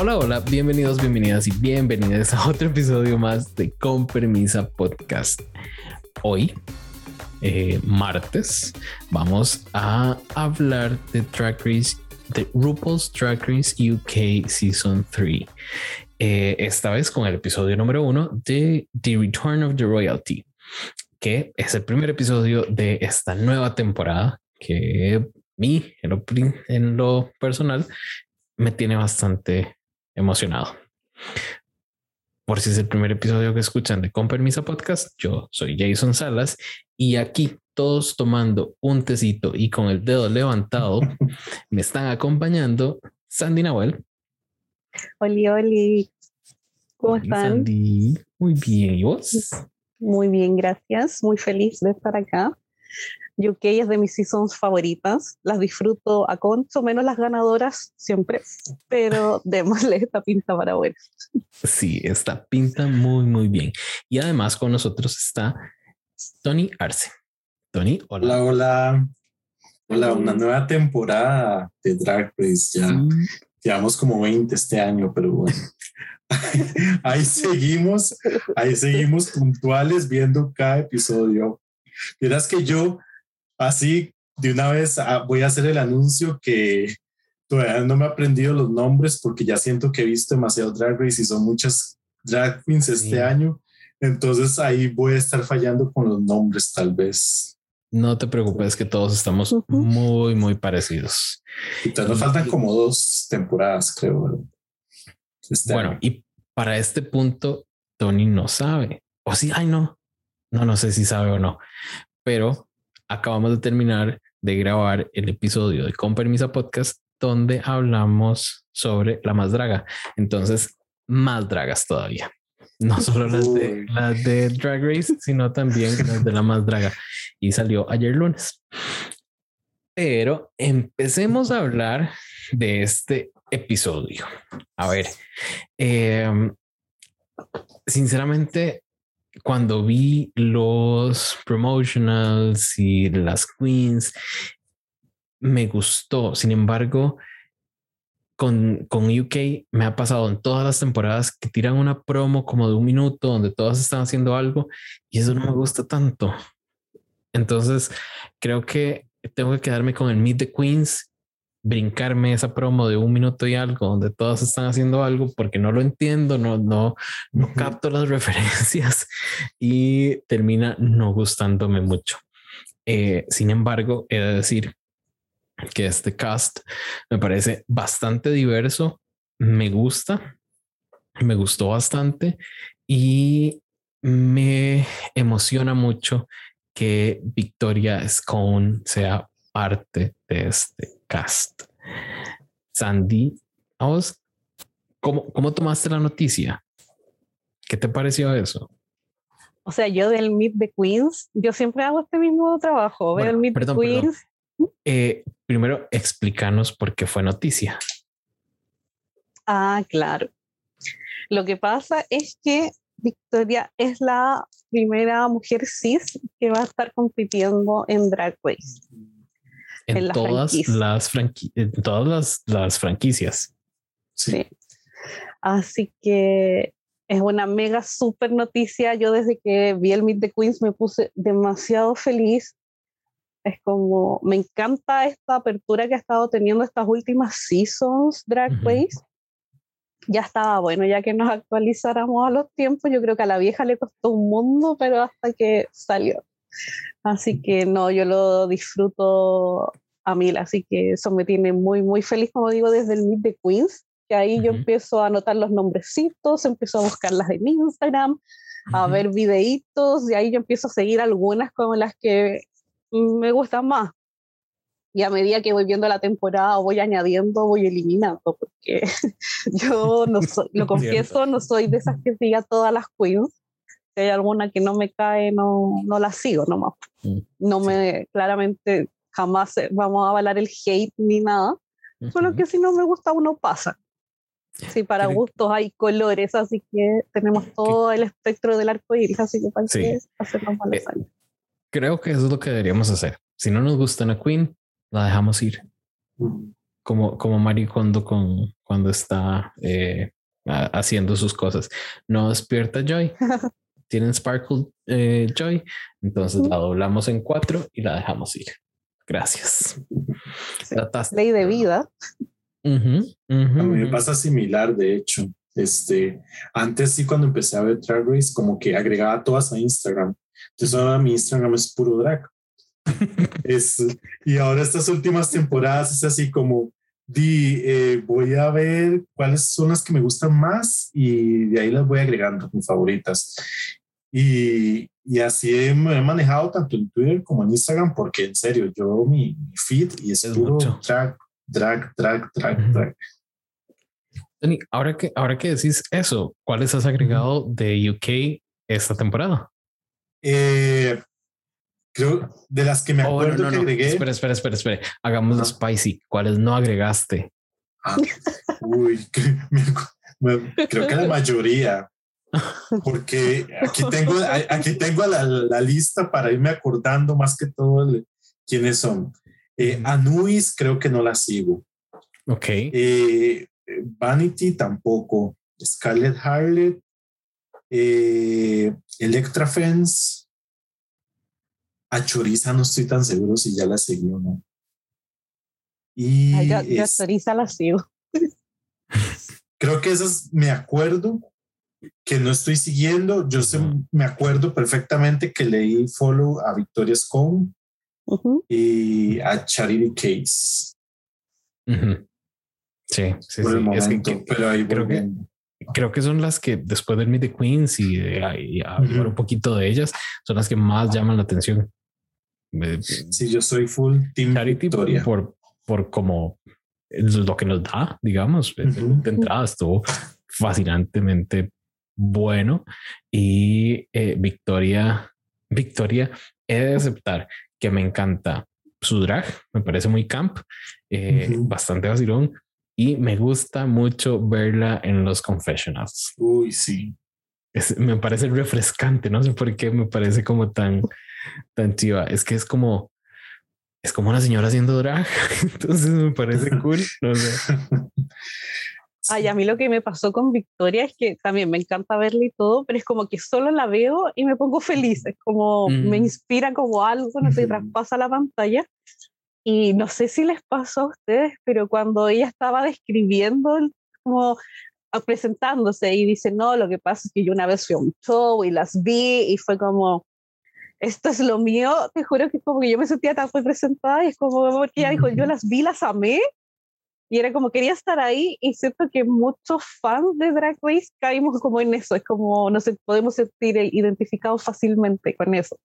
Hola, hola, bienvenidos, bienvenidas y bienvenidas a otro episodio más de Con Permisa Podcast. Hoy, eh, martes, vamos a hablar de Track Race, de RuPaul's Track Race UK Season 3. Eh, esta vez con el episodio número uno de The Return of the Royalty, que es el primer episodio de esta nueva temporada que mí, en lo, en lo personal, me tiene bastante emocionado. Por si es el primer episodio que escuchan de Con Permisa Podcast, yo soy Jason Salas y aquí todos tomando un tecito y con el dedo levantado me están acompañando Sandy Nahuel. Oli, oli. ¿Cómo están? Sandy, muy bien. ¿Y vos? Muy bien, gracias. Muy feliz de estar acá. UK es de mis seasons favoritas. Las disfruto a concho, menos las ganadoras siempre, pero démosle esta pinta para ver. Sí, esta pinta muy, muy bien. Y además con nosotros está Tony Arce. Tony, hola. Hola, hola. Hola, una nueva temporada de Drag Race. Ya llevamos como 20 este año, pero bueno. ahí seguimos, ahí seguimos puntuales viendo cada episodio. Verás que yo Así, de una vez ah, voy a hacer el anuncio que todavía no me he aprendido los nombres porque ya siento que he visto demasiado Drag Race y son muchas drag queens este año. Entonces ahí voy a estar fallando con los nombres tal vez. No te preocupes que todos estamos muy, muy parecidos. Entonces nos faltan como dos temporadas, creo. Este bueno, y para este punto, Tony no sabe. O sí, ay, no. No, no sé si sabe o no. Pero acabamos de terminar de grabar el episodio de Con Permisa Podcast donde hablamos sobre la más draga. Entonces, más dragas todavía. No solo las de, las de Drag Race, sino también las de la más draga. Y salió ayer lunes. Pero empecemos a hablar de este episodio. A ver, em, sinceramente, cuando vi los promotionals y las queens, me gustó. Sin embargo, con, con, UK me ha pasado en todas las temporadas que tiran una promo como de un minuto donde todas están haciendo algo y eso no me gusta tanto. Entonces, creo que tengo que quedarme con el Meet the Queens brincarme esa promo de un minuto y algo donde todos están haciendo algo porque no lo entiendo, no, no, no capto las referencias y termina no gustándome mucho. Eh, sin embargo, he de decir que este cast me parece bastante diverso, me gusta, me gustó bastante y me emociona mucho que Victoria Scone sea parte de este cast. Sandy, vos, ¿cómo, ¿cómo tomaste la noticia? ¿Qué te pareció eso? O sea, yo del Meet the Queens, yo siempre hago este mismo trabajo, ver el Meet the Queens. Eh, primero, explícanos por qué fue noticia. Ah, claro. Lo que pasa es que Victoria es la primera mujer cis que va a estar compitiendo en Drag Race en, todas, las en todas las, franquicias. Sí. Así que es una mega super noticia. Yo desde que vi el Meet the Queens me puse demasiado feliz. Es como, me encanta esta apertura que ha estado teniendo estas últimas seasons Drag Race. Ya estaba bueno, ya que nos actualizáramos a los tiempos. Yo creo que a la vieja le costó un mundo, pero hasta que salió. Así que no, yo lo disfruto a mil, así que eso me tiene muy, muy feliz, como digo, desde el Meet de Queens, que ahí yo empiezo a anotar los nombrecitos, empiezo a buscarlas en Instagram, a ver videitos, y ahí yo empiezo a seguir algunas como las que me gustan más. Y a medida que voy viendo la temporada, voy añadiendo, voy eliminando, porque yo no soy, lo confieso, no soy de esas que siga todas las queens si hay alguna que no me cae, no, no la sigo nomás. Mm, no me, claramente, jamás vamos a avalar el hate ni nada, solo que si no me gusta uno pasa. Sí, para gustos hay colores, así que tenemos todo el espectro del arco iris, así que para que hacernos malos eh, Creo que eso es lo que deberíamos hacer. Si no nos gusta una queen, la dejamos ir. como, como Maricondo con, cuando está eh, haciendo sus cosas. No despierta Joy. Tienen Sparkle eh, Joy. Entonces la doblamos en cuatro y la dejamos ir. Gracias. Ley de vida. a mí me pasa similar, de hecho. Este, antes sí, cuando empecé a ver Drag Race, como que agregaba todas a Instagram. Entonces ahora mi Instagram es puro drag. es, y ahora estas últimas temporadas es así como, di, eh, voy a ver cuáles son las que me gustan más y de ahí las voy agregando, mis favoritas. Y, y así he, manejado tanto en Twitter como en Instagram, porque en serio, yo mi, feed y es, puro drag, drag, drag, drag, drag. ahora que, ahora que decís eso, ¿cuáles has agregado de UK esta temporada? Eh, creo de las que me oh, acuerdo que agregué. Espera, espera, espera, espera. Hagamos los spicy. ¿Cuáles no agregaste? Ah, uy, creo que la mayoría. Porque aquí tengo, aquí tengo la, la lista para irme acordando más que todo quiénes son. Eh, Anuis creo que no la sigo. Ok. Eh, Vanity tampoco. Scarlett Harlet. Eh, Electra Fence. A Choriza no estoy tan seguro si ya la seguí o no. Y ya, Choriza la sigo. Creo que esas me acuerdo que no estoy siguiendo. Yo me acuerdo perfectamente que leí follow a Victoria Scone y a Charity Case. Sí, sí, sí. pero ahí creo que, creo que son las que después de Meet the Queens y, de, hablar un poquito de ellas, son las que más llaman la atención. Sí, yo soy full Team Charity Victoria. por, por como lo que nos da, digamos, de entrada estuvo fascinantemente bueno y eh, Victoria, Victoria, he de aceptar que me encanta su drag, me parece muy camp, eh, bastante vacilón y me gusta mucho verla en los confessionals. Uy, sí. me parece refrescante, no sé por qué me parece como tan, tan chiva. Es que es como, es como una señora haciendo drag, entonces me parece cool. No sé. Ay, a mí lo que me pasó con Victoria es que también me encanta verla y todo, pero es como que solo la veo y me pongo feliz, es como me mm. inspira como algo, no sé, traspasa la pantalla. Y no sé si les pasó a ustedes, pero cuando ella estaba describiendo, como presentándose y dice, no, lo que pasa es que yo una vez fui a un show y las vi y fue como, esto es lo mío, te juro que como que yo me sentía tan representada y es como, porque ella dijo, yo las vi, las amé y era como quería estar ahí y siento que muchos fans de Drag Race caímos como en eso, es como nos podemos sentir identificados fácilmente con eso.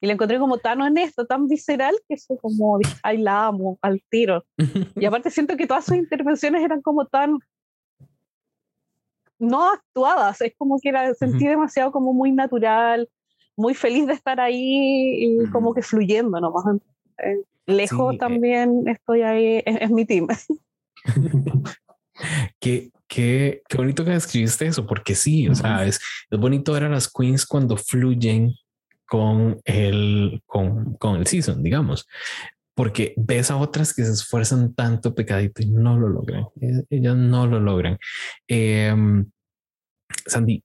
Y la encontré como tan honesta, tan visceral, que eso como, ay, la amo, al tiro. Y aparte siento que todas sus intervenciones eran como tan no actuadas, es como que era, sentí demasiado como muy natural, muy feliz de estar ahí y como que fluyendo nomás. Eh, lejos eh, también estoy ahí, es, mi team. qué, qué, qué, bonito que escribiste eso, porque sí, o sea, es, es bonito ver a las queens cuando fluyen con el, con, con el season, digamos, porque ves a otras que se esfuerzan tanto pecadito y no lo logran. E, ellas no lo logran. Em, Sandy,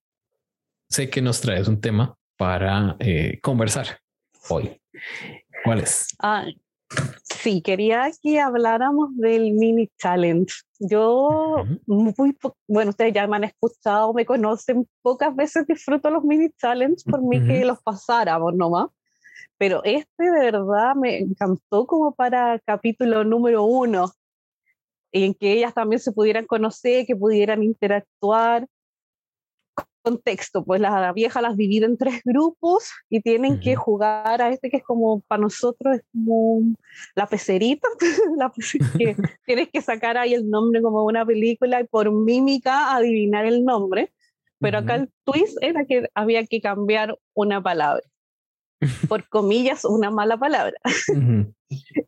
sé que nos traes un tema para eh, conversar hoy. ¿Cuál es? Ah, Sí, quería que habláramos del mini challenge. Yo, muy, bueno, ustedes ya me han escuchado, me conocen, pocas veces disfruto los mini challenge por mí que los pasáramos nomás. Pero este de verdad me encantó como para capítulo número uno, en que ellas también se pudieran conocer, que pudieran interactuar contexto, pues la vieja las divide en tres grupos y tienen que jugar a este que es como para nosotros es como la pecerita, la que tienes que sacar ahí el nombre como una película y por mímica adivinar el nombre, pero acá el twist era que había que cambiar una palabra, por comillas una mala palabra.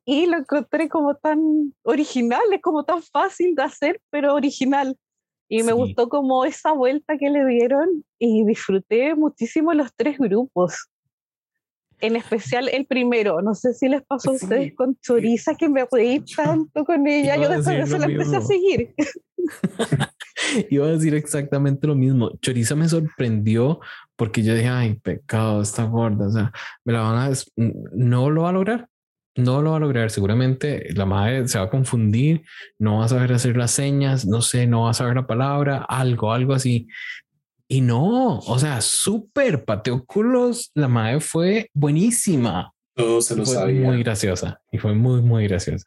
y lo encontré como tan original, es como tan fácil de hacer, pero original. Y me gustó como esa vuelta que le dieron y disfruté muchísimo los tres grupos. en especial el primero. No sé si les pasó a ustedes con Choriza, que me reí tanto con ella. Yo después de eso la empecé a seguir. Iba a decir exactamente lo mismo. Choriza me sorprendió porque yo dije, ay, pecado, está gorda. O sea, me la van a. No lo va a lograr. No lo va a lograr. Seguramente la madre se va a confundir, no va a saber hacer las señas, no sé, no va a saber la palabra, algo, algo así. Y no, o sea, súper pateóculos. La madre fue buenísima. Todo se lo fue sabía. Muy graciosa y fue muy, muy graciosa.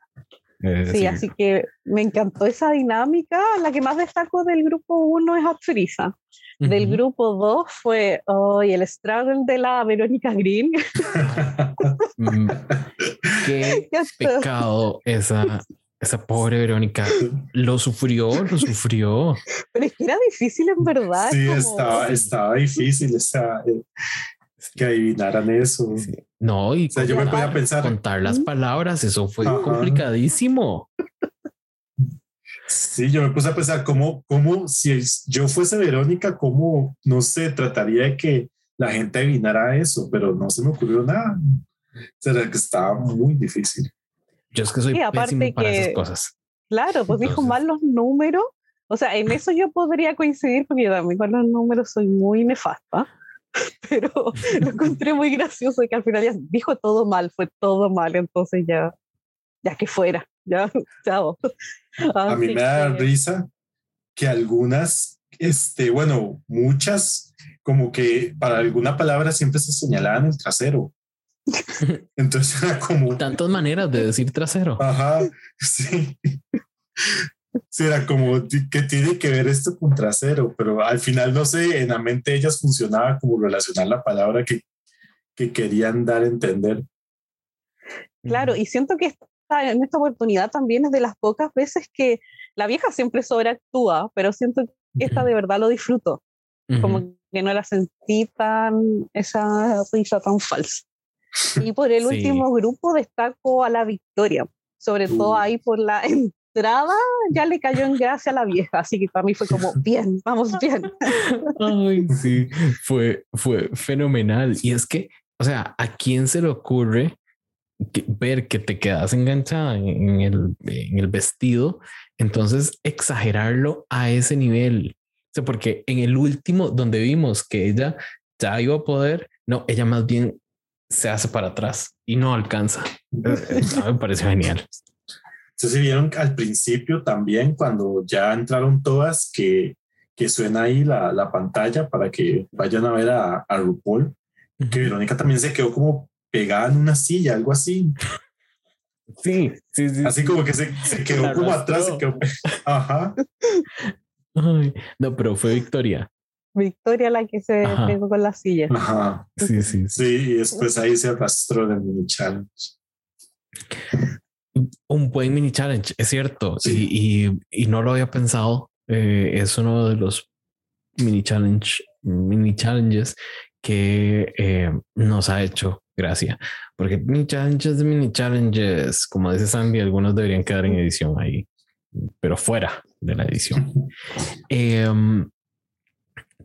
sí, así que me encantó esa dinámica. La que más destacó del grupo 1 es Del grupo 2 fue hoy el struggle de la Verónica Green. Mm, qué pecado esa, esa pobre Verónica. Lo sufrió, lo sufrió. Pero es que era difícil en verdad. Sí, como... estaba, estaba difícil esa, que adivinaran eso. Sí. No, y o sea, yo me podía pensar. Contar las palabras, eso fue Ajá. complicadísimo. Sí, yo me puse a pensar cómo, cómo si yo fuese Verónica, cómo, no sé, trataría de que la gente adivinara eso, pero no se me ocurrió nada. O sea, que estaba muy difícil. Yo es que soy sí, pésimo para que, esas cosas. Claro, pues Entonces, dijo mal los números. O sea, en eso yo podría coincidir porque yo también con los números soy muy nefasta. Pero lo encontré muy gracioso que al final ya dijo todo mal, fue todo mal. Entonces ya, ya que fuera, ya, chao. A mí me da risa que algunas, este, bueno, muchas, como que para alguna palabra siempre se señalaban el trasero. Entonces era como. Tantas maneras de decir trasero. Ajá, sí. Sí, era como que tiene que ver esto con trasero, pero al final no sé, en la mente de ellas funcionaba como relacionar la palabra que, que querían dar a entender. Claro, y siento que en esta oportunidad también es de las pocas veces que la vieja siempre sobreactúa, pero siento que esta de verdad lo disfruto. Uh -huh. Como que no la sentí tan, esa risa tan falsa. Y por el sí. último grupo destaco a la Victoria, sobre uh. todo ahí por la entrada ya le cayó en gracia a la vieja, así que para mí fue como, bien, vamos bien. Ay, sí, fue, fue fenomenal. Y es que, o sea, ¿a quién se le ocurre que, ver que te quedas enganchada en, el, en el vestido? Entonces, exagerarlo a ese nivel. O sea, porque en el último, donde vimos que ella ya iba a poder, no, ella más bien se hace para atrás y no alcanza. me parece genial. Entonces, vieron al principio también, cuando ya entraron todas, que, que suena ahí la, la pantalla para que vayan a ver a, a RuPaul, que Verónica también se quedó como pegada en una silla, algo así. Sí, sí, sí. Así sí. como que se, se quedó como atrás. Se quedó... Ajá. Ay, no, pero fue Victoria. Victoria la que se Ajá. pegó con la silla. Ajá. Sí, sí, sí. Sí, y después ahí se arrastró en el mini challenge. Un buen mini challenge, es cierto. Sí. Y, y, y, no lo había pensado. Eh, es uno de los mini challenge, mini challenges que eh, nos ha hecho gracia. Porque mini challenges mini challenges, como dice Sandy, algunos deberían quedar en edición ahí, pero fuera de la edición. eh,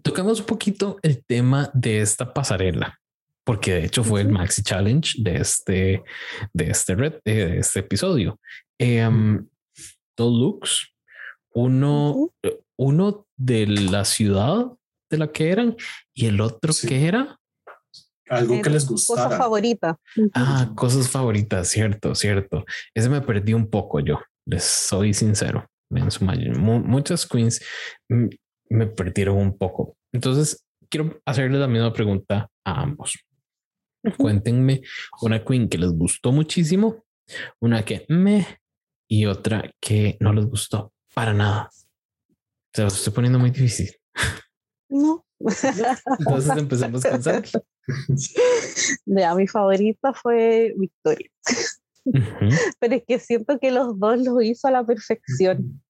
tocamos un poquito el tema de esta pasarela porque de hecho fue el Maxi Challenge de este, de este, red, de este episodio. Eh, dos looks, uno, -huh. uno de la ciudad de la que eran y el otro sí. que era. Algo que les gustara. Cosa favorita. Ah, cosas favoritas, cierto, cierto. Ese me perdí un poco yo, les soy sincero. En su mayoría, muchas queens me perdieron un poco. Entonces, quiero hacerle la misma pregunta a ambos. Uh -huh. Cuéntenme una queen que les gustó muchísimo, una que me y otra que no les gustó para nada. Se los estoy poniendo muy difícil. No. Entonces empezamos con Sandy. Ya, mi favorita fue Victoria. Uh -huh. Pero es que siento que los dos lo hizo a la perfección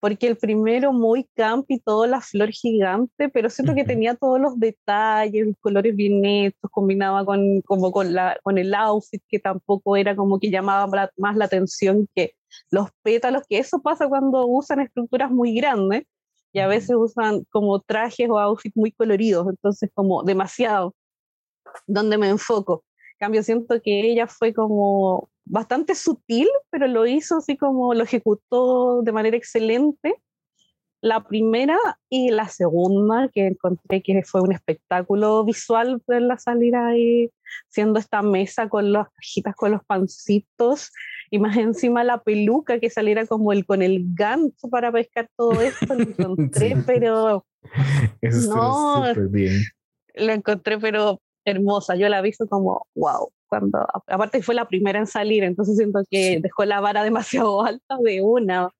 porque el primero muy camp y toda la flor gigante, pero siento uh -huh. que tenía todos los detalles, los colores bien hechos, combinaba con, como con, la, con el outfit, que tampoco era como que llamaba más la atención que los pétalos, que eso pasa cuando usan estructuras muy grandes y a veces usan como trajes o outfits muy coloridos, entonces como demasiado, donde me enfoco. cambio, siento que ella fue como bastante sutil, pero lo hizo así como lo ejecutó de manera excelente. La primera y la segunda, que encontré que fue un espectáculo visual la salir ahí, siendo esta mesa con las cajitas, con los pancitos, y más encima la peluca que saliera como el con el gancho para pescar todo esto, lo encontré, pero Eso No. bien. la encontré pero hermosa, yo la vi fue como wow, cuando aparte fue la primera en salir, entonces siento que dejó la vara demasiado alta de una.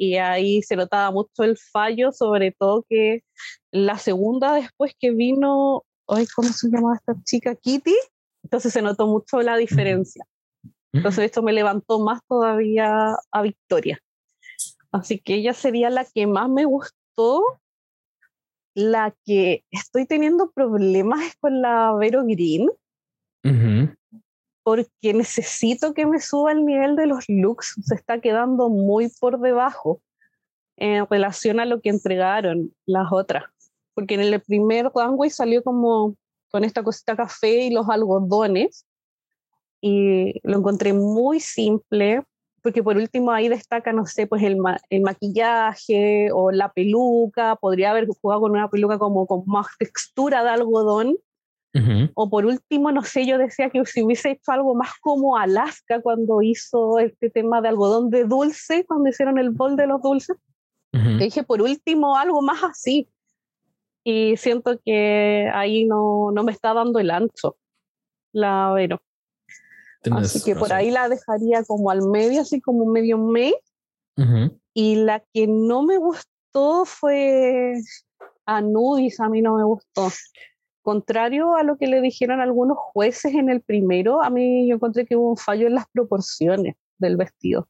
Y ahí se notaba mucho el fallo, sobre todo que la segunda después que vino, ay, ¿cómo se llamaba esta chica? Kitty, entonces se notó mucho la diferencia. Entonces esto me levantó más todavía a Victoria. Así que ella sería la que más me gustó. La que estoy teniendo problemas es con la Vero Green, porque necesito que me suba el nivel de los looks. Se está quedando muy por debajo en relación a lo que entregaron las otras. Porque en el primer runway salió como con esta cosita café y los algodones. Y lo encontré muy simple, porque por último ahí destaca, no sé, pues el, ma- el maquillaje o la peluca. Podría haber jugado con una peluca como con más textura de algodón. O por último, no sé, yo decía que si hubiese hecho algo más como Alaska cuando hizo este tema de algodón de dulce, cuando hicieron el bol de los dulces. Le dije, por último, algo más así. Y siento que ahí no, no me está dando el ancho, la Vero. Tienes Así que por ahí la dejaría como al medio, así como medio me. Ujú. Y la que no me gustó fue Anubis, a mí no me gustó. Contrario a lo que le dijeron algunos jueces en el primero, a mí yo encontré que hubo un fallo en las proporciones del vestido.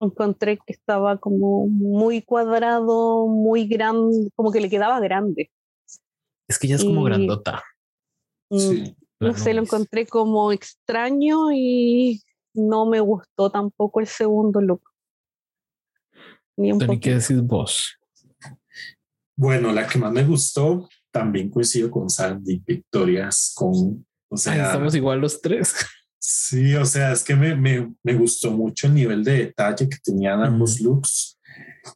Encontré que estaba como muy cuadrado, muy grande, como que le quedaba grande. Es que ella es como Y- grandota. Mm, Sí. No sé, lo encontré como extraño y no me gustó tampoco el segundo look. Ni un Tony, ¿qué poquito. decís vos? Bueno, la que más me gustó, también coincido con Sandy, Victorias, con, o Ay, sea, estamos igual los tres. sí, o sea, es que me, me, me gustó mucho el nivel de detalle que tenían ambos looks,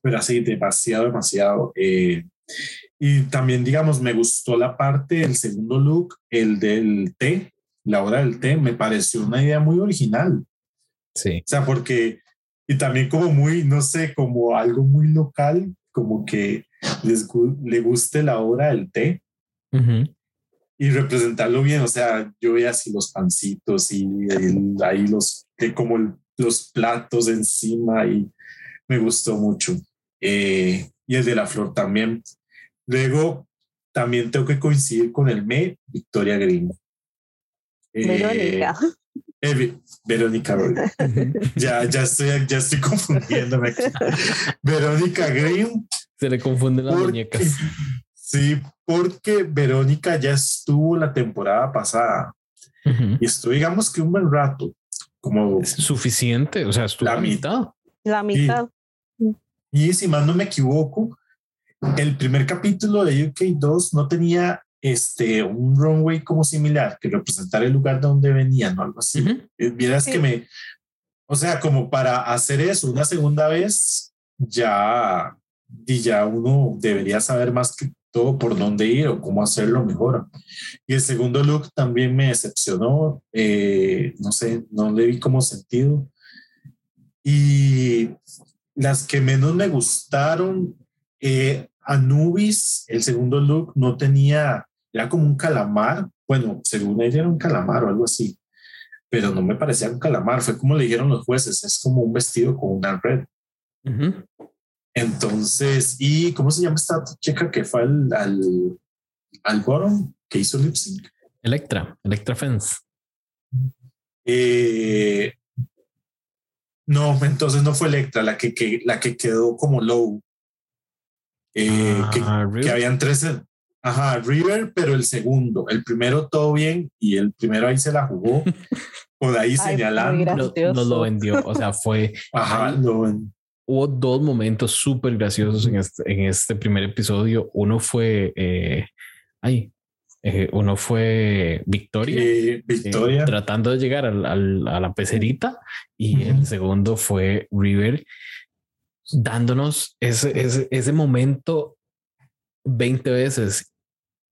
pero así demasiado, demasiado. eh, y también, digamos, me gustó la parte del segundo look, el del té, la hora del té, me pareció una idea muy original. Sí. O sea, porque, y también como muy, no sé, como algo muy local, como que les le guste la hora del té Ujú. y representarlo bien. O sea, yo veía así los pancitos y el- ahí los, que como el- los platos encima y me gustó mucho. Eh, y el de la flor también. Luego, también tengo que coincidir con el me, Victoria Green. Eh, Verónica. eh, Ve- Verónica. Ya, ya estoy, ya estoy confundiéndome aquí. Verónica Green. Se le confunden las porque- muñecas. Sí, porque Verónica ya estuvo la temporada pasada y estuvo, digamos que un buen rato, como, Es suficiente. O sea, estuvo La la mitad. La mitad. y si más no me equivoco, el primer capítulo de UK2 no tenía este, un runway como similar que representara el lugar de donde venían o algo así. Ujú. Eh, Vieras Sí. que me, o sea, como para hacer eso una segunda vez, ya, y ya uno debería saber más que todo por dónde ir o cómo hacerlo mejor. Y el segundo look también me decepcionó, eh, no sé, no le vi como sentido. Y las que menos me gustaron, eh, Anubis, el segundo look no tenía, era como un calamar, bueno, según ella era un calamar o algo así pero no me parecía un calamar, fue como le dijeron los jueces, es como un vestido con una red. Entonces, ¿y cómo se llama esta chica que fue al, al, al bottom, que hizo lip sync? Electra, Electra Fence. Eh, no, entonces no fue Electra, la que, que- la que quedó como low. Eh, que, Ah, que habían tres, ajá, River, pero el segundo, el primero todo bien y el primero ahí se la jugó, por ahí Ay, señalando. muy No, nos lo vendió. O sea, fue. Ajá, lo- Hubo dos momentos súper graciosos en este, en este primer episodio. Uno fue. eh, ay, Eh, uno fue Victoria, Eh, Victoria. eh, tratando de llegar al- al- a la pecerita, y el Ujú. segundo fue River, dándonos ese, ese, ese momento 20 veces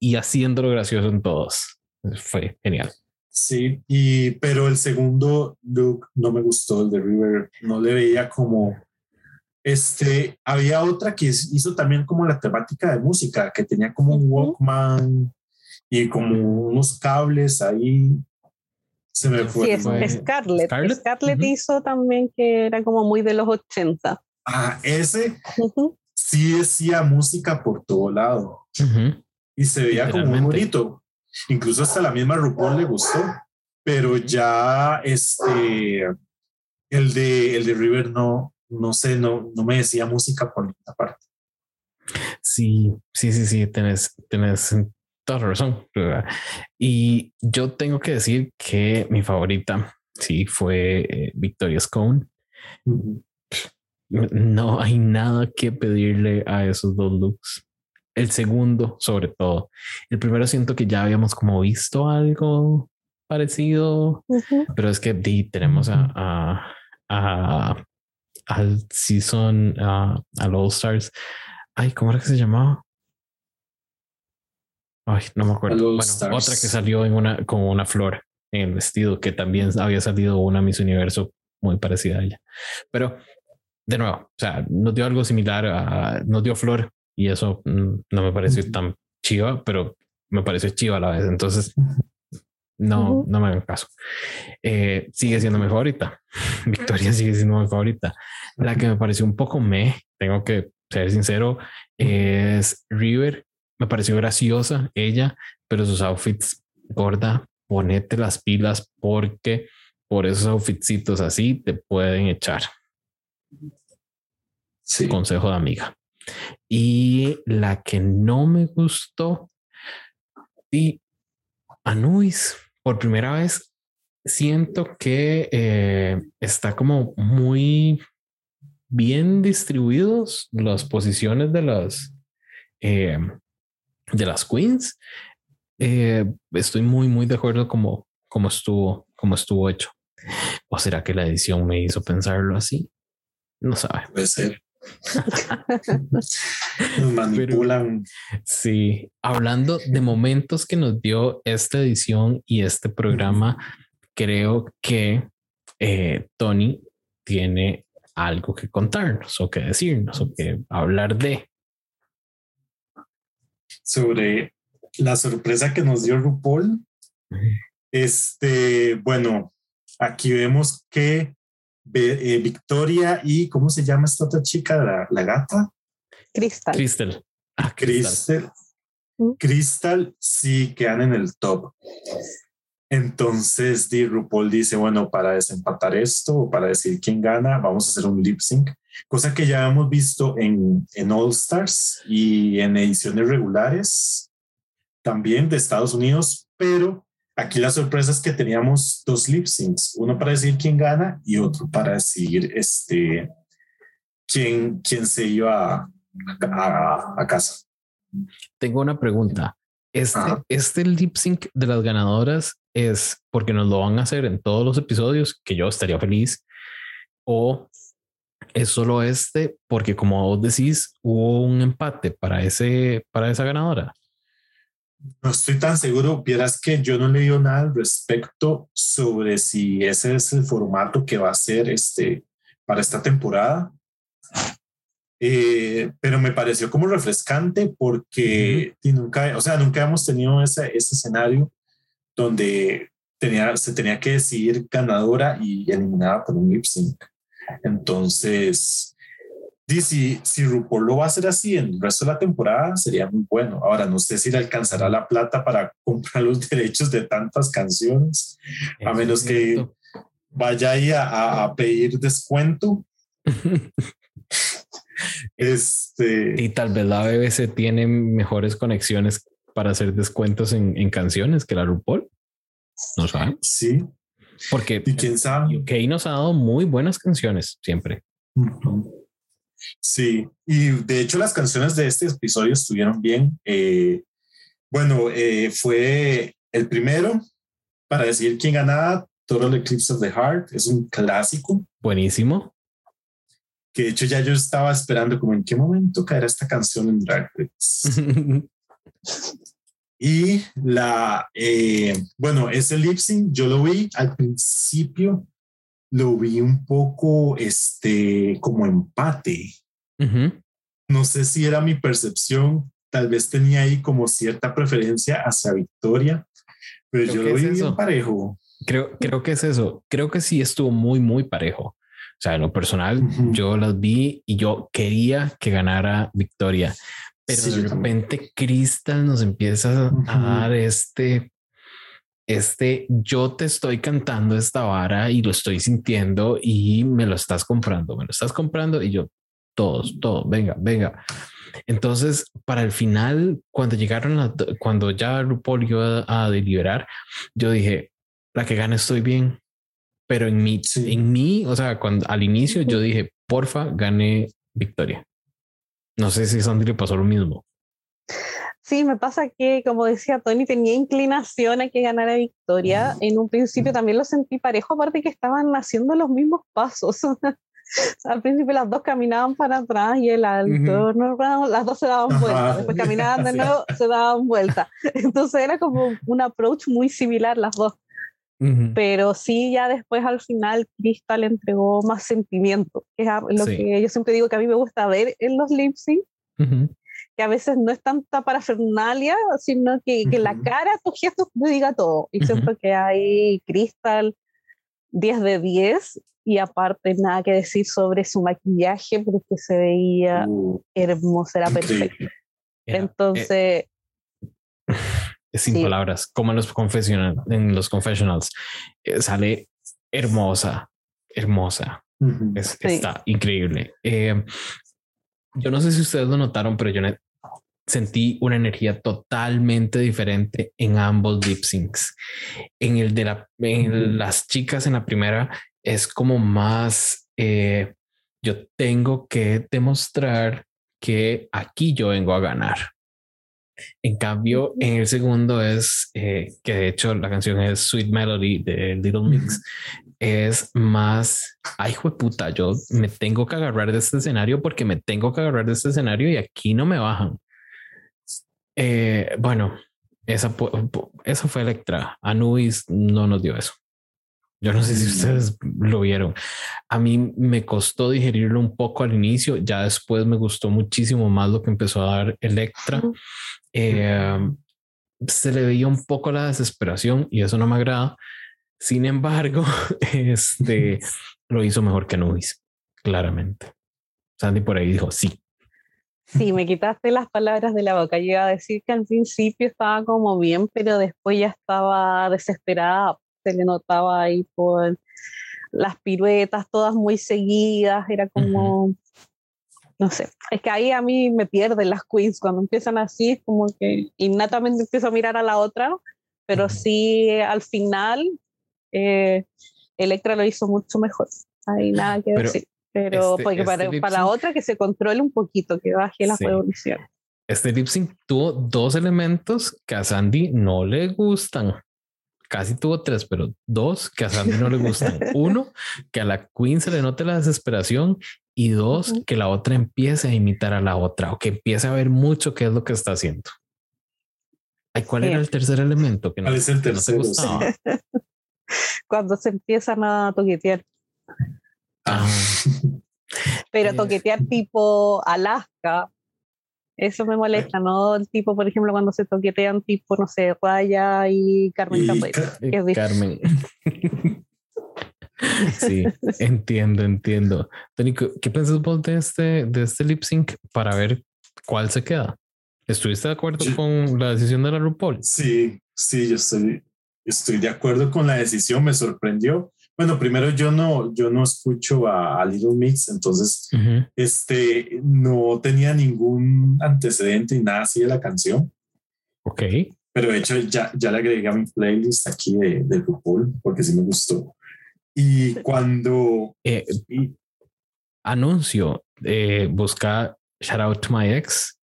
y haciéndolo gracioso en todos. Fue genial. Sí, y pero el segundo look no me gustó, el de River, no le veía como este, había otra que hizo también como la temática de música, que tenía como un. Walkman y como unos cables ahí. Se me fue. Sí, es. Scarlett. Scarlett, Scarlett, ujú. hizo también que era como muy de los 80. Ah, ese sí decía música por todo lado y se veía como muy bonito. Incluso hasta la misma RuPaul le gustó, pero ya este, el de, el de River no, no sé, no, no me decía música por ninguna parte. Sí, sí, sí, sí, tenés, tenés toda la razón. ¿verdad? Y yo tengo que decir que mi favorita, sí, fue eh, Victoria Scone. No hay nada que pedirle a esos dos looks. El segundo, sobre todo. El primero siento que ya habíamos como visto algo parecido, pero es que di, tenemos a, a, a- al season, a- al All Stars. Ay, ¿cómo era que se llamaba? Ay, no me acuerdo. Bueno, otra que salió en una, con una flor en el vestido, que también había salido una Miss Universo muy parecida a ella. Pero de nuevo, o sea, nos dio algo similar a, nos dio flor y eso mm, no me pareció tan chiva, pero me pareció chiva a la vez. Entonces, no, no me hagan caso. Eh, sigue siendo mi favorita. Victoria sigue siendo mi favorita. La que me pareció un poco me, tengo que ser sincero, es River. Me pareció graciosa ella, pero sus outfits gorda, ponete las pilas porque por esos outfitsitos así te pueden echar. Sí. Consejo de amiga. Y la que no me gustó, y Anuis, por primera vez, siento que eh, está como muy bien distribuidos las posiciones de las eh, de las queens. Eh, estoy muy, muy de acuerdo como, como estuvo, estuvo hecho. ¿O será que la edición me hizo pensarlo así? No sabe. Puede ser. Nos manipulan. Sí, hablando de momentos que nos dio esta edición y este programa, creo que eh, Tony tiene algo que contarnos o que decirnos o que hablar de. sobre la sorpresa que nos dio RuPaul. Este, bueno, aquí vemos que eh, Victoria y ¿cómo se llama esta otra chica? La, la gata, Crystal. Crystal. Ah, Crystal. Crystal. Mm. Sí quedan en el top. Entonces, Di RuPaul dice, bueno, para desempatar esto o para decir quién gana, vamos a hacer un lip sync, cosa que ya hemos visto en, en All Stars y en ediciones regulares también de Estados Unidos, pero aquí la sorpresa es que teníamos dos lip syncs, uno para decir quién gana y otro para decir este, quién, quién se iba a, a- a casa. Tengo una pregunta. Este, Ajá. este lip sync de las ganadoras es porque nos lo van a hacer en todos los episodios, que yo estaría feliz, o es solo este porque como vos decís, hubo un empate para ese, para esa ganadora. No estoy tan seguro, vieras que yo no he leído nada al respecto sobre si ese es el formato que va a ser este para esta temporada. Eh, pero me pareció como refrescante porque y nunca, o sea, nunca hemos tenido ese, ese escenario donde tenía, se tenía que decidir ganadora y eliminada por un lip sync. Entonces, si, si RuPaul lo va a hacer así en el resto de la temporada, sería muy bueno. Ahora, no sé si le alcanzará la plata para comprar los derechos de tantas canciones, a Eso menos que vaya ahí a, a- a pedir descuento. Este, y tal vez la BBC tiene mejores conexiones para hacer descuentos en, en canciones que la RuPaul. No saben. sí, Porque y quién sabe. UK nos ha dado muy buenas canciones siempre. Ujú. Sí, y de hecho las canciones de este episodio estuvieron bien. Eh, Bueno, eh, fue el primero para decir quién ganaba. Total Eclipse of the Heart es un clásico. Buenísimo. Que de hecho ya yo estaba esperando como en qué momento caerá esta canción en Drag Race. y la, eh, bueno, ese lip sync yo lo vi al principio, lo vi un poco, este, como empate. No sé si era mi percepción, tal vez tenía ahí como cierta preferencia hacia Victoria, pero yo lo vi bien parejo. Creo, creo que es eso. Creo que sí estuvo muy, muy parejo. O sea, en lo personal, yo las vi y yo quería que ganara Victoria, pero de repente Crystal nos empieza a dar este, este, yo te estoy cantando esta vara y lo estoy sintiendo y me lo estás comprando, me lo estás comprando y yo, todos, todos, venga, venga. Entonces, para el final, cuando llegaron, cuando ya RuPaul iba a deliberar, yo dije, la que gane estoy bien. Pero en mí, en mí, o sea, cuando al inicio yo dije, porfa, gane Victoria. No sé si Sandy le pasó lo mismo. Sí, me pasa que, como decía Tony, tenía inclinación a que ganara Victoria. En un principio también lo sentí parejo, aparte que estaban haciendo los mismos pasos. al principio las dos caminaban para atrás y el alto, las dos se daban vuelta, después caminaban de nuevo, se daban vuelta. Entonces era como un approach muy similar las dos. Pero sí, ya después al final Crystal entregó más sentimiento, que es lo que yo siempre digo que a mí me gusta ver en los lip sync, que a veces no es tanta parafernalia, sino que, que la cara, tus gestos te diga todo. Y siento que hay Crystal 10 de 10 y aparte nada que decir sobre su maquillaje porque se veía uh, hermosa, era perfecto. Entonces... Eh, sin palabras, como en los, confessional, en los confessionals, eh, sale hermosa, hermosa. Está increíble. Eh, yo no sé si ustedes lo notaron, pero yo sentí una energía totalmente diferente en ambos lip syncs. En el de la, en las chicas en la primera es como más, eh, yo tengo que demostrar que aquí yo vengo a ganar. En cambio, en el segundo es eh, que de hecho la canción es Sweet Melody de Little Mix. Es más, ay, puta, yo me tengo que agarrar de este escenario porque me tengo que agarrar de este escenario y aquí no me bajan. Eh, bueno, esa, esa fue Electra. Anubis no nos dio eso. Yo no sé si ustedes lo vieron. A mí me costó digerirlo un poco al inicio, ya después me gustó muchísimo más lo que empezó a dar Electra. Eh, se le veía un poco la desesperación y eso no me agrada. Sin embargo, este lo hizo mejor que Nubis, claramente. Sandy por ahí dijo sí. Sí, me quitaste las palabras de la boca. Yo iba a decir que al principio estaba como bien, pero después ya estaba desesperada. Se le notaba ahí por las piruetas todas muy seguidas, era como, no sé, es que ahí a mí me pierden las queens, cuando empiezan así es como que innatamente empiezo a mirar a la otra, pero sí al final eh, Electra lo hizo mucho mejor, hay nada que decir. Pero este, porque para, este para la otra que se controle un poquito, que baje la revolución. Este lip sync tuvo dos elementos que a Sandy no le gustan casi tuvo tres, pero dos que a Sandy no le gustan. Uno, que a la Queen se le note la desesperación y dos, que la otra empiece a imitar a la otra o que empiece a ver mucho qué es lo que está haciendo. Ay, ¿Cuál era el tercer elemento? Que no, ¿Cuál es el tercero? Cuando se empiezan a toquetear. Ah. Pero toquetear tipo Alaska, eso me molesta, ¿no? El tipo, por ejemplo, cuando se toquetean tipo, no sé, Raya y Carmen y Carmen. sí, entiendo, entiendo. Tónico, ¿qué piensas vos de este, de este lip sync para ver cuál se queda? ¿Estuviste de acuerdo con la decisión de la RuPaul? Sí, sí, yo estoy, estoy de acuerdo con la decisión, me sorprendió. Bueno, primero yo no, yo no escucho a, Little Mix, entonces este, no tenía ningún antecedente y nada así de la canción. Ok. Pero de hecho ya, ya le agregué a mi playlist aquí de, de RuPaul porque sí me gustó. Y cuando... Eh, anuncio, eh, busca Shout Out to My Ex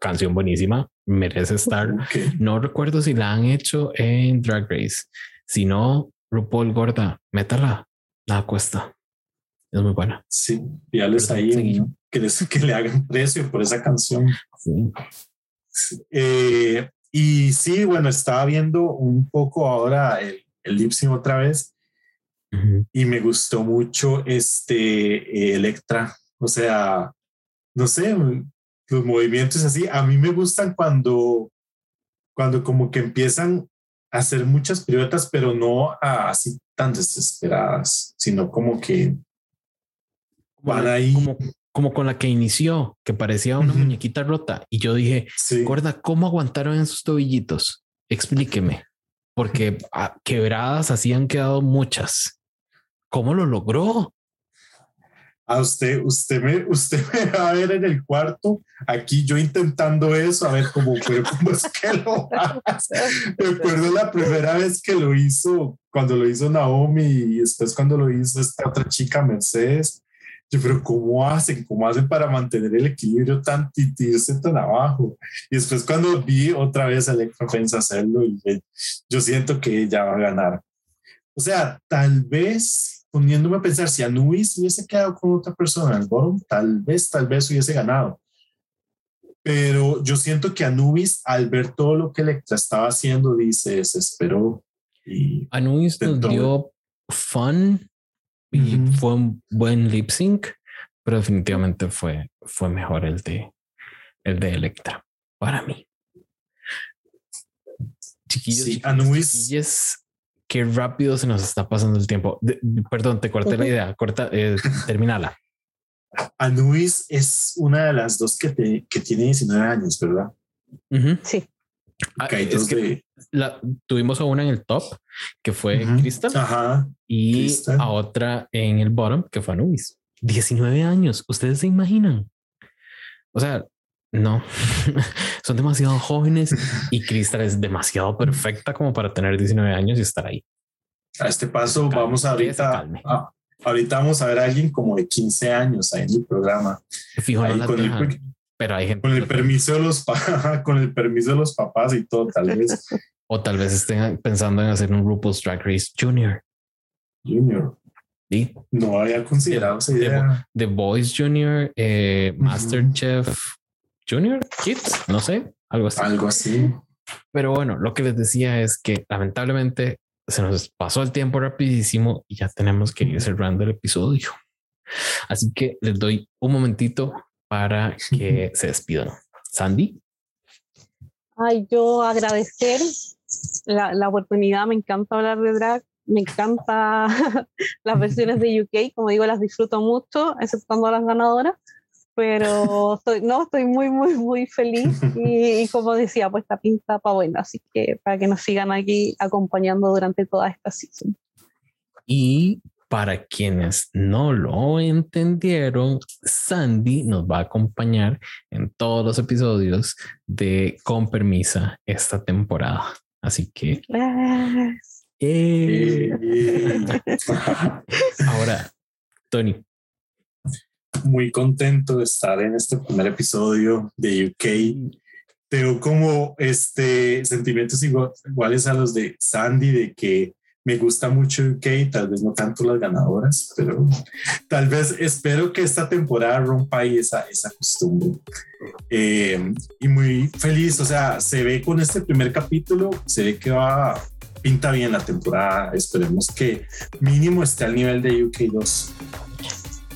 canción buenísima, merece estar. Ok. No recuerdo si la han hecho en Drag Race. Si no, RuPaul gorda, métala. Nada cuesta. Es muy buena. Sí, dígales Perdón, ahí que, les- que le hagan precio por esa canción. Sí. Eh, y sí, bueno, estaba viendo un poco ahora el, el lip sync otra vez Ujú. y me gustó mucho este eh, Electra. O sea, no sé, los movimientos así. A mí me gustan cuando, cuando como que empiezan hacer muchas piruetas, pero no así tan desesperadas, sino como que Como van ahí. Como, como con la que inició, que parecía una muñequita rota. Y yo dije, sí, gorda, ¿cómo aguantaron en sus tobillitos? Explíqueme. Porque ah, quebradas así han quedado muchas. ¿Cómo lo logró? A usted, usted me, usted me va a ver en el cuarto, aquí yo intentando eso, a ver cómo, pero cómo es que lo hace. Me acuerdo la primera vez que lo hizo, cuando lo hizo Naomi y después cuando lo hizo esta otra chica, Mercedes. Yo, pero ¿cómo hacen? ¿Cómo hacen para mantener el equilibrio tan y irse tan abajo? Y después cuando vi otra vez a Electra Fence hacerlo, y yo siento que ella va a ganar. O sea, tal vez poniéndome a pensar, si Anubis hubiese quedado con otra persona en el bottom, tal vez, tal vez hubiese ganado. Pero yo siento que Anubis, al ver todo lo que Electra estaba haciendo, dice, desesperó. Y Anubis nos dio fun y fue un buen lip sync, pero definitivamente fue, fue mejor el de el de Electra para mí. Chiquillos, Sí, chiquillos, Anubis- chiquillas, qué rápido se nos está pasando el tiempo. De- de- perdón, te corté la idea. Corta, eh, terminala. Anubis es una de las dos que, te- que tiene 19 años, ¿verdad? Ujú. Sí. Ah, es que de- la- tuvimos a una en el top que fue Ujú. Crystal Ajá. y Crystal. a otra en el bottom que fue Anubis. 19 años. Ustedes se imaginan. O sea, no son demasiado jóvenes y Crystal es demasiado perfecta como para tener 19 años y estar ahí. A este paso Calme, vamos ahorita. a- ahorita vamos a ver a alguien como de 15 años ahí en el programa. Fijo, no con, el, dejan, pero hay gente con el permiso de los con el permiso de los papás y todo, tal vez. o tal vez estén pensando en hacer un RuPaul's Drag Race Junior. Junior. ¿sí? No había considerado esa de- idea. The Boys Junior, eh. Masterchef Junior, Kids, no sé, algo así. Algo así. Pero bueno, lo que les decía es que lamentablemente se nos pasó el tiempo rapidísimo y ya tenemos que ir cerrando el episodio. Así que les doy un momentito para que se despidan. Sandy. Ay, yo agradecer la, la oportunidad, me encanta hablar de drag, me encanta las versiones de UK, como digo, las disfruto mucho, exceptuando a las ganadoras, pero estoy, no, estoy muy, muy, muy feliz y, y como decía, pues esta pinta para bueno, así que para que nos sigan aquí acompañando durante toda esta season. Y para quienes no lo entendieron, Sandy nos va a acompañar en todos los episodios de Con Permisa esta temporada. Así que Yes. Eh, ahora, Tony, Muy contento de estar en este primer episodio de UK. Tengo como este sentimientos igual- iguales a los de Sandy, de que me gusta mucho UK, tal vez no tanto las ganadoras, pero tal vez espero que esta temporada rompa ahí esa, esa costumbre. Eh, y muy feliz, o sea, se ve con este primer capítulo, se ve que va, pinta bien la temporada, esperemos que mínimo esté al nivel de UK 2.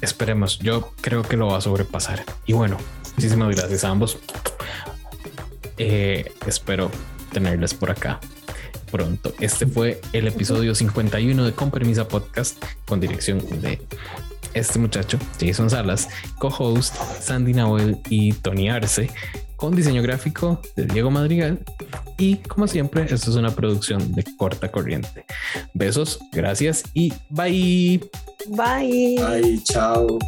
Esperemos. Yo creo que lo va a sobrepasar. Y bueno, muchísimas gracias a ambos. Eh, espero tenerles por acá pronto. Este fue el episodio 51 de Con Permisa Podcast con dirección de este muchacho, Jason Salas, co-host Sandy Nahuel y Tony Arce, con diseño gráfico de Diego Madrigal. Y como siempre, esto es una producción de corta corriente. Besos, gracias y bye. Bye. Ay, chao.